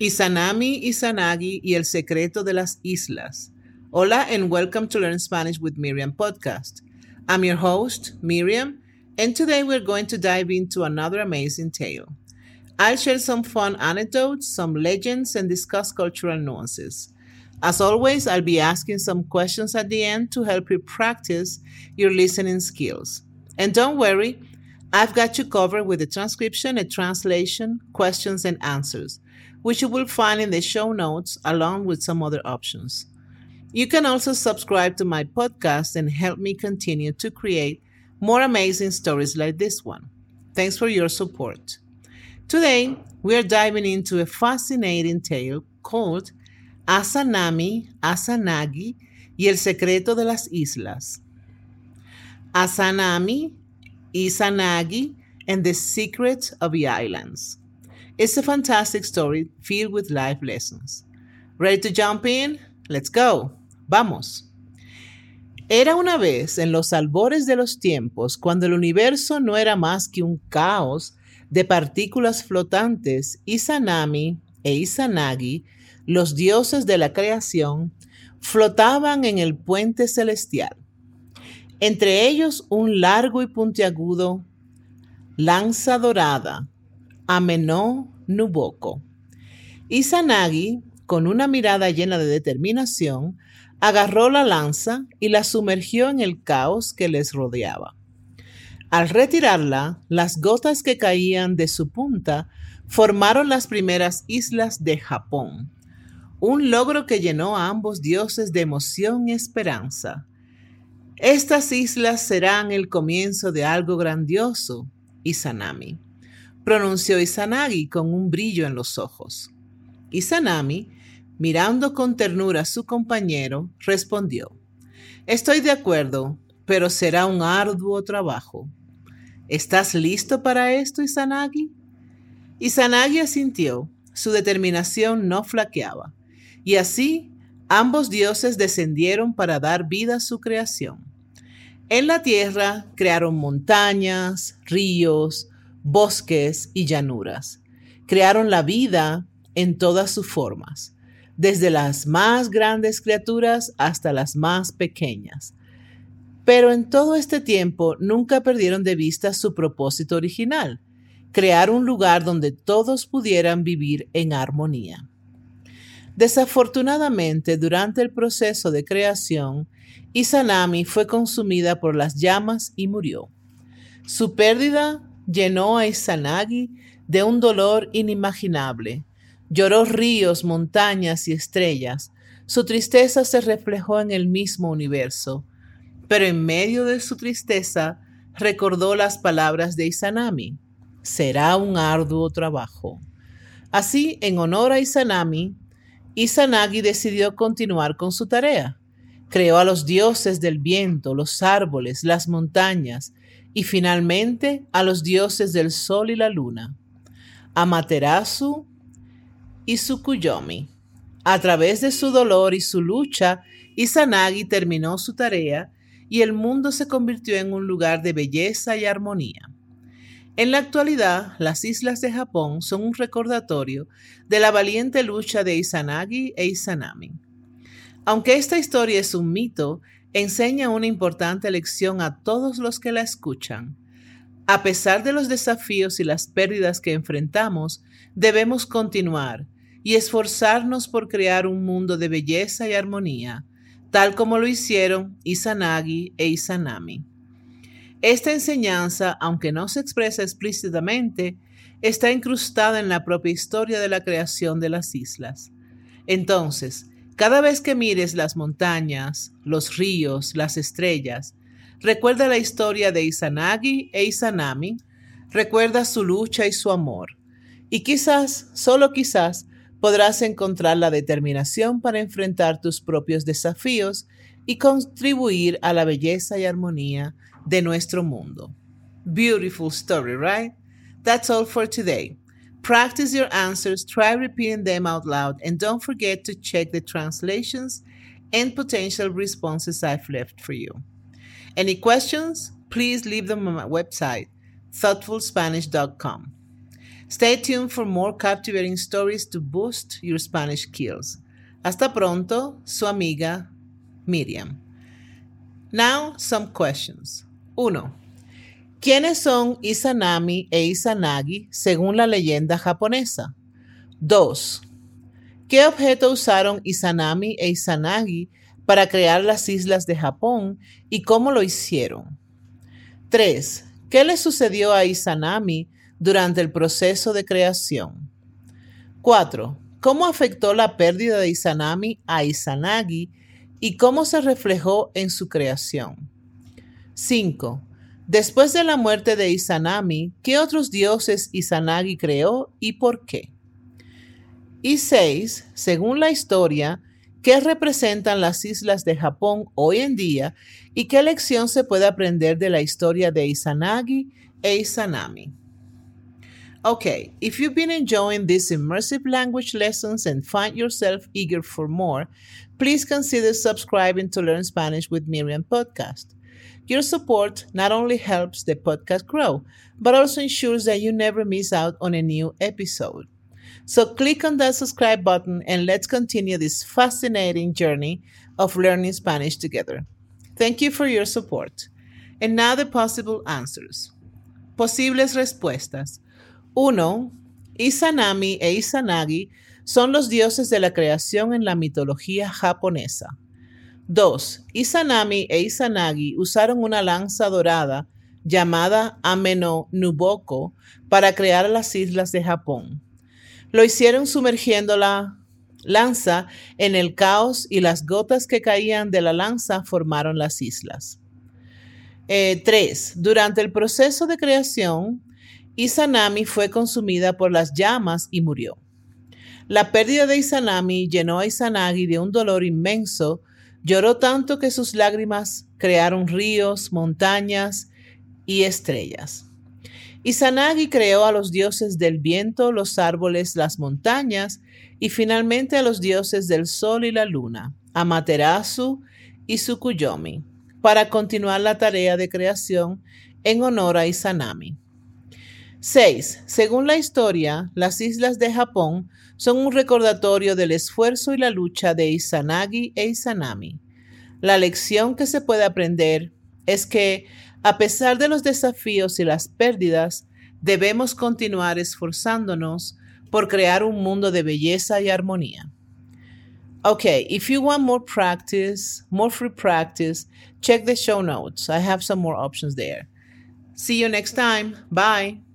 Izanami, Izanagi y el secreto de las islas. Hola and welcome to Learn Spanish with Miriam podcast. I'm your host, Miriam, and today we're going to dive into another amazing tale. I'll share some fun anecdotes, some legends, and discuss cultural nuances. As always, I'll be asking some questions at the end to help you practice your listening skills. And don't worry, I've got you covered with a transcription, a translation, questions, and answers which you will find in the show notes along with some other options. You can also subscribe to my podcast and help me continue to create more amazing stories like this one. Thanks for your support. Today, we are diving into a fascinating tale called Asanami, Asanagi y el secreto de las islas. Asanami, Izanagi, and the secret of the islands. It's a fantastic story filled with life lessons. Ready to jump in? Let's go. Vamos. Era una vez en los albores de los tiempos, cuando el universo no era más que un caos de partículas flotantes, Izanami e Izanagi, los dioses de la creación, flotaban en el puente celestial. Entre ellos un largo y puntiagudo lanza dorada Amenó Nuboko. Izanagi, con una mirada llena de determinación, agarró la lanza y la sumergió en el caos que les rodeaba. Al retirarla, las gotas que caían de su punta formaron las primeras islas de Japón, un logro que llenó a ambos dioses de emoción y esperanza. Estas islas serán el comienzo de algo grandioso, Izanami pronunció Izanagi con un brillo en los ojos. Izanami, mirando con ternura a su compañero, respondió, Estoy de acuerdo, pero será un arduo trabajo. ¿Estás listo para esto, Izanagi? Izanagi asintió, su determinación no flaqueaba, y así ambos dioses descendieron para dar vida a su creación. En la tierra crearon montañas, ríos, bosques y llanuras. Crearon la vida en todas sus formas, desde las más grandes criaturas hasta las más pequeñas. Pero en todo este tiempo nunca perdieron de vista su propósito original, crear un lugar donde todos pudieran vivir en armonía. Desafortunadamente, durante el proceso de creación, Izanami fue consumida por las llamas y murió. Su pérdida llenó a Izanagi de un dolor inimaginable. Lloró ríos, montañas y estrellas. Su tristeza se reflejó en el mismo universo. Pero en medio de su tristeza recordó las palabras de Izanami. Será un arduo trabajo. Así, en honor a Izanami, Izanagi decidió continuar con su tarea. Creó a los dioses del viento, los árboles, las montañas, y finalmente a los dioses del sol y la luna, Amaterasu y Tsukuyomi. A través de su dolor y su lucha, Izanagi terminó su tarea y el mundo se convirtió en un lugar de belleza y armonía. En la actualidad, las islas de Japón son un recordatorio de la valiente lucha de Izanagi e Izanami. Aunque esta historia es un mito, enseña una importante lección a todos los que la escuchan. A pesar de los desafíos y las pérdidas que enfrentamos, debemos continuar y esforzarnos por crear un mundo de belleza y armonía, tal como lo hicieron Izanagi e Izanami. Esta enseñanza, aunque no se expresa explícitamente, está incrustada en la propia historia de la creación de las islas. Entonces, cada vez que mires las montañas, los ríos, las estrellas, recuerda la historia de Izanagi e Izanami, recuerda su lucha y su amor. Y quizás, solo quizás, podrás encontrar la determinación para enfrentar tus propios desafíos y contribuir a la belleza y armonía de nuestro mundo. Beautiful story, right? That's all for today. Practice your answers, try repeating them out loud, and don't forget to check the translations and potential responses I've left for you. Any questions? Please leave them on my website, thoughtfulspanish.com. Stay tuned for more captivating stories to boost your Spanish skills. Hasta pronto, su amiga Miriam. Now, some questions. 1. ¿Quiénes son Izanami e Izanagi según la leyenda japonesa? 2. ¿Qué objeto usaron Izanami e Izanagi para crear las islas de Japón y cómo lo hicieron? 3. ¿Qué le sucedió a Izanami durante el proceso de creación? 4. ¿Cómo afectó la pérdida de Izanami a Izanagi y cómo se reflejó en su creación? 5. Después de la muerte de Izanami, ¿qué otros dioses Izanagi creó y por qué? Y 6. Según la historia, ¿qué representan las islas de Japón hoy en día y qué lección se puede aprender de la historia de Izanagi e Izanami? Okay, if you've been enjoying these immersive language lessons and find yourself eager for more, please consider subscribing to Learn Spanish with Miriam podcast. Your support not only helps the podcast grow, but also ensures that you never miss out on a new episode. So click on that subscribe button and let's continue this fascinating journey of learning Spanish together. Thank you for your support. And now the possible answers. Posibles respuestas. 1. Izanami e Izanagi son los dioses de la creación en la mitología japonesa. 2. Izanami e Izanagi usaron una lanza dorada llamada Ameno Nuboko para crear las islas de Japón. Lo hicieron sumergiendo la lanza en el caos y las gotas que caían de la lanza formaron las islas. 3. Eh, Durante el proceso de creación, Izanami fue consumida por las llamas y murió. La pérdida de Izanami llenó a Izanagi de un dolor inmenso Lloró tanto que sus lágrimas crearon ríos, montañas y estrellas. Izanagi creó a los dioses del viento, los árboles, las montañas y finalmente a los dioses del sol y la luna, Amaterasu y Tsukuyomi, para continuar la tarea de creación en honor a Izanami. 6. Según la historia, las islas de Japón son un recordatorio del esfuerzo y la lucha de Izanagi e Izanami. La lección que se puede aprender es que, a pesar de los desafíos y las pérdidas, debemos continuar esforzándonos por crear un mundo de belleza y armonía. Okay, if you want more practice, more free practice, check the show notes. I have some more options there. See you next time. Bye.